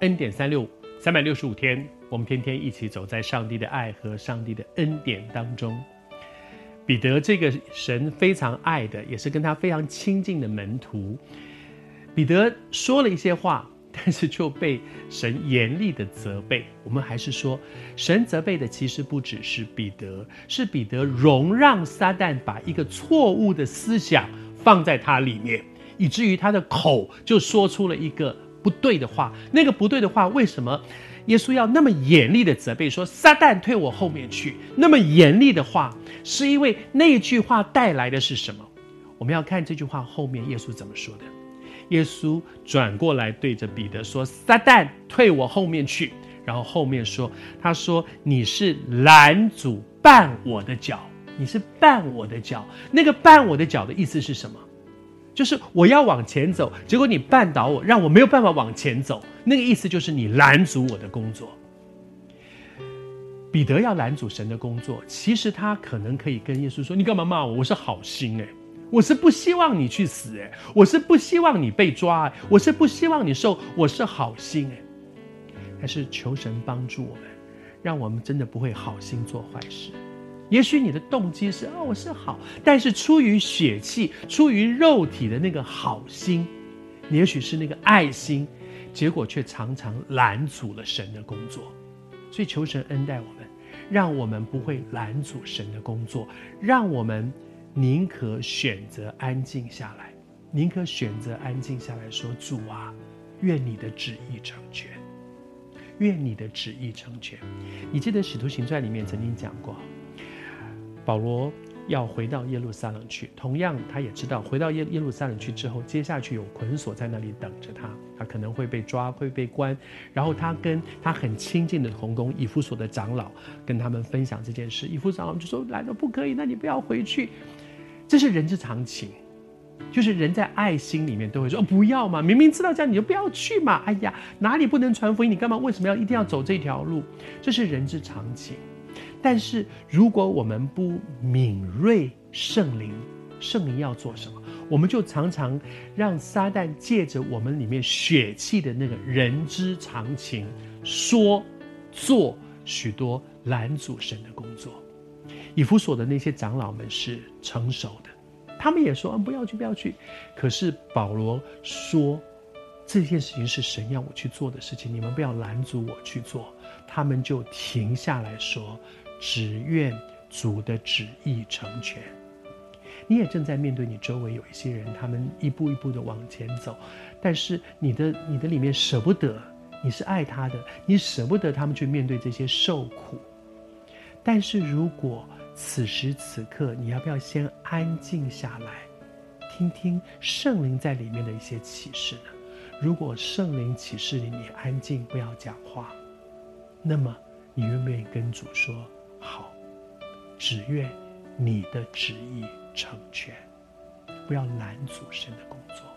恩典三六五，三百六十五天，我们天天一起走在上帝的爱和上帝的恩典当中。彼得这个神非常爱的，也是跟他非常亲近的门徒，彼得说了一些话，但是就被神严厉的责备。我们还是说，神责备的其实不只是彼得，是彼得容让撒旦把一个错误的思想放在他里面，以至于他的口就说出了一个不对的话。那个不对的话，为什么耶稣要那么严厉的责备说，撒旦退我后面去？那么严厉的话。是因为那句话带来的是什么？我们要看这句话后面耶稣怎么说的。耶稣转过来对着彼得说：“撒旦，退我后面去。”然后后面说：“他说你是拦阻绊我的脚，你是绊我的脚。那个绊我的脚的意思是什么？就是我要往前走，结果你绊倒我，让我没有办法往前走。那个意思就是你拦阻我的工作。”彼得要拦阻神的工作，其实他可能可以跟耶稣说：“你干嘛骂我？我是好心诶，我是不希望你去死诶，我是不希望你被抓，我是不希望你受，我是好心诶。”但是求神帮助我们，让我们真的不会好心做坏事。也许你的动机是啊，我是好，但是出于血气、出于肉体的那个好心，也许是那个爱心，结果却常常拦阻了神的工作。所以求神恩待我们。让我们不会拦阻神的工作，让我们宁可选择安静下来，宁可选择安静下来说：“主啊，愿你的旨意成全，愿你的旨意成全。”你记得《使徒行传》里面曾经讲过，保罗。要回到耶路撒冷去，同样他也知道回到耶耶路撒冷去之后，接下去有捆锁在那里等着他，他可能会被抓，会被关。然后他跟他很亲近的同工以弗所的长老跟他们分享这件事，以弗长老就说：“来了不可以，那你不要回去。”这是人之常情，就是人在爱心里面都会说：“不要嘛，明明知道这样你就不要去嘛。”哎呀，哪里不能传福音？你干嘛？为什么要一定要走这条路？这是人之常情。但是，如果我们不敏锐圣灵，圣灵要做什么？我们就常常让撒旦借着我们里面血气的那个人之常情，说、做许多拦阻神的工作。以弗所的那些长老们是成熟的，他们也说：“嗯，不要去，不要去。”可是保罗说：“这件事情是神要我去做的事情，你们不要拦阻我去做。”他们就停下来说。只愿主的旨意成全。你也正在面对你周围有一些人，他们一步一步的往前走，但是你的你的里面舍不得，你是爱他的，你舍不得他们去面对这些受苦。但是如果此时此刻，你要不要先安静下来，听听圣灵在里面的一些启示呢？如果圣灵启示你，你安静不要讲话，那么你愿不愿意跟主说？好，只愿你的旨意成全，不要拦阻神的工作。